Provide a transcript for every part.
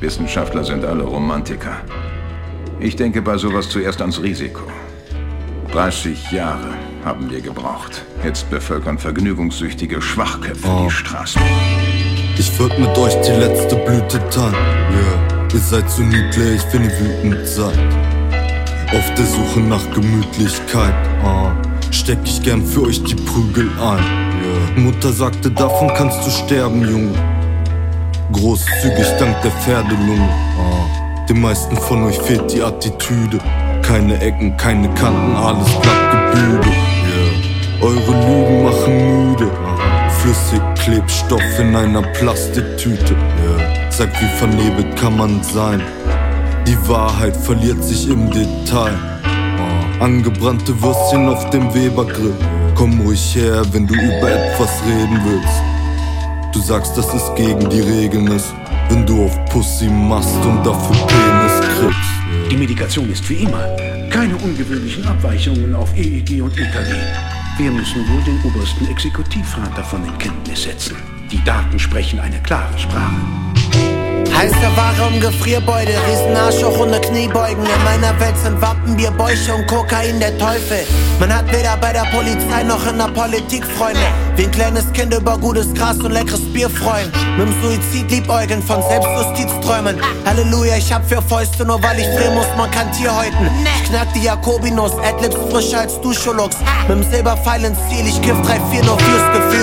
Wissenschaftler sind alle Romantiker. Ich denke bei sowas zuerst ans Risiko. 30 Jahre haben wir gebraucht. Jetzt bevölkern vergnügungssüchtige Schwachköpfe oh. die Straßen. Ich würd mit euch die letzte Blüte teilen. Yeah. Ihr seid so niedlich, wenn ihr wütend seid. Auf der Suche nach Gemütlichkeit. Oh. Steck ich gern für euch die Prügel ein. Yeah. Mutter sagte, davon kannst du sterben, Junge. Großzügig dank der Pferdelunge. Oh. Den meisten von euch fehlt die Attitüde. Keine Ecken, keine Kanten, alles glatt gebügelt. Eure Lügen machen müde. Flüssig Klebstoff in einer Plastiktüte. Yeah. Sag, wie vernebelt kann man sein? Die Wahrheit verliert sich im Detail. Oh. Angebrannte Würstchen auf dem Webergrill. Komm ruhig her, wenn du über etwas reden willst. Du sagst, dass es gegen die Regeln ist, wenn du auf Pussy machst und dafür Penis kriegst. Die Medikation ist wie immer. Keine ungewöhnlichen Abweichungen auf EEG und EKG. Wir müssen wohl den obersten Exekutivrat davon in Kenntnis setzen. Die Daten sprechen eine klare Sprache. Heiße Ware im Gefrierbeutel, Riesenarsch auch ohne Kniebeugen. In meiner Welt sind Wappenbier, Bäuche und Kokain der Teufel. Man hat weder bei der Polizei noch in der Politik Freunde. Wie ein kleines Kind über gutes Gras und leckeres Bier freuen. Mit dem Suizid liebäugeln, von Selbstjustiz träumen. Halleluja, ich hab vier Fäuste, nur weil ich drehen muss, man kann Tier häuten. Ich knack die Jakobinuss, Adlibs frischer als Duscholux. Mit dem Silberpfeil ins Ziel, ich kiff 3-4 nur fürs Gefühl.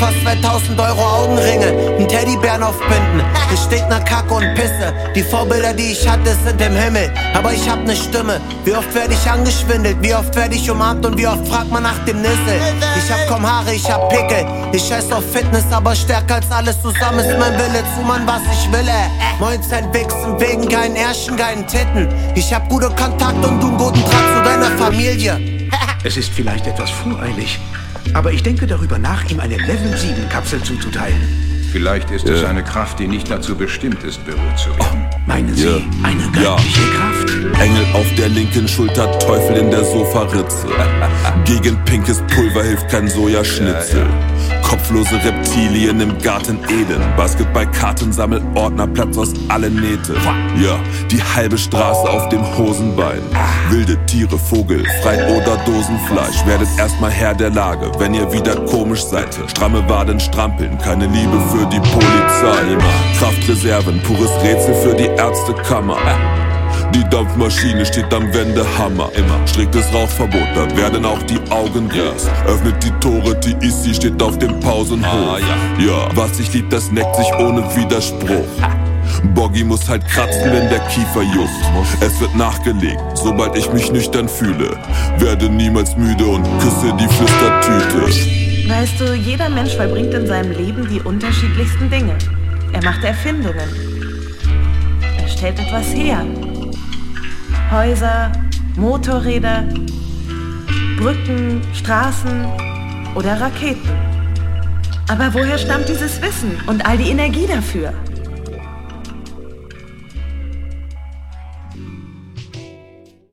Fast 2000 Euro Augenringe, ein Teddybären aufbinden. Es steht nach Kacke und Pisse. Die Vorbilder, die ich hatte, sind im Himmel. Aber ich hab ne Stimme. Wie oft werde ich angeschwindelt, wie oft werde ich umarmt und wie oft fragt man nach dem Nissel. Ich hab kaum Haare, ich hab Pickel. Ich scheiß auf Fitness, aber stärker als alles zusammen ist mein Wille zu man, was ich will. Äh. 19 Wichsen wegen keinen Ärschen, keinen Titten. Ich hab gute Kontakt und du einen guten Draht zu deiner Familie. Es ist vielleicht etwas voreilig, aber ich denke darüber nach, ihm eine Level 7 Kapsel zuzuteilen. Vielleicht ist ja. es eine Kraft, die nicht dazu bestimmt ist, berührt zu werden. Oh, meinen Sie, ja. eine göttliche ja. Kraft? Engel auf der linken Schulter, Teufel in der Sofaritze. Gegen pinkes Pulver hilft kein Sojaschnitzel. Kopflose Reptilien im Garten Eden. Basketball-Kartensammelordner, Platz aus allen Nähte. Ja, die halbe Straße auf dem Hosenbein. Wilde Tiere, Vogel, Frei- oder Dosenfleisch. Werdet erstmal Herr der Lage, wenn ihr wieder komisch seid. Stramme Waden strampeln, keine Liebe für die Polizei. Kraftreserven, pures Rätsel für die Ärztekammer. Die Dampfmaschine steht am Wendehammer. Immer striktes Rauchverbot, da werden auch die Augen groß. Öffnet die Tore, die Isi steht auf dem Pausenhof. Ah, ja. ja, was sich liebt, das neckt sich ohne Widerspruch. Boggy muss halt kratzen, wenn der Kiefer juckt. Es wird nachgelegt, sobald ich mich nüchtern fühle. Werde niemals müde und küsse die Flüstertüte. Weißt du, jeder Mensch vollbringt in seinem Leben die unterschiedlichsten Dinge. Er macht Erfindungen. Er stellt etwas her. Häuser, Motorräder, Brücken, Straßen oder Raketen. Aber woher stammt dieses Wissen und all die Energie dafür?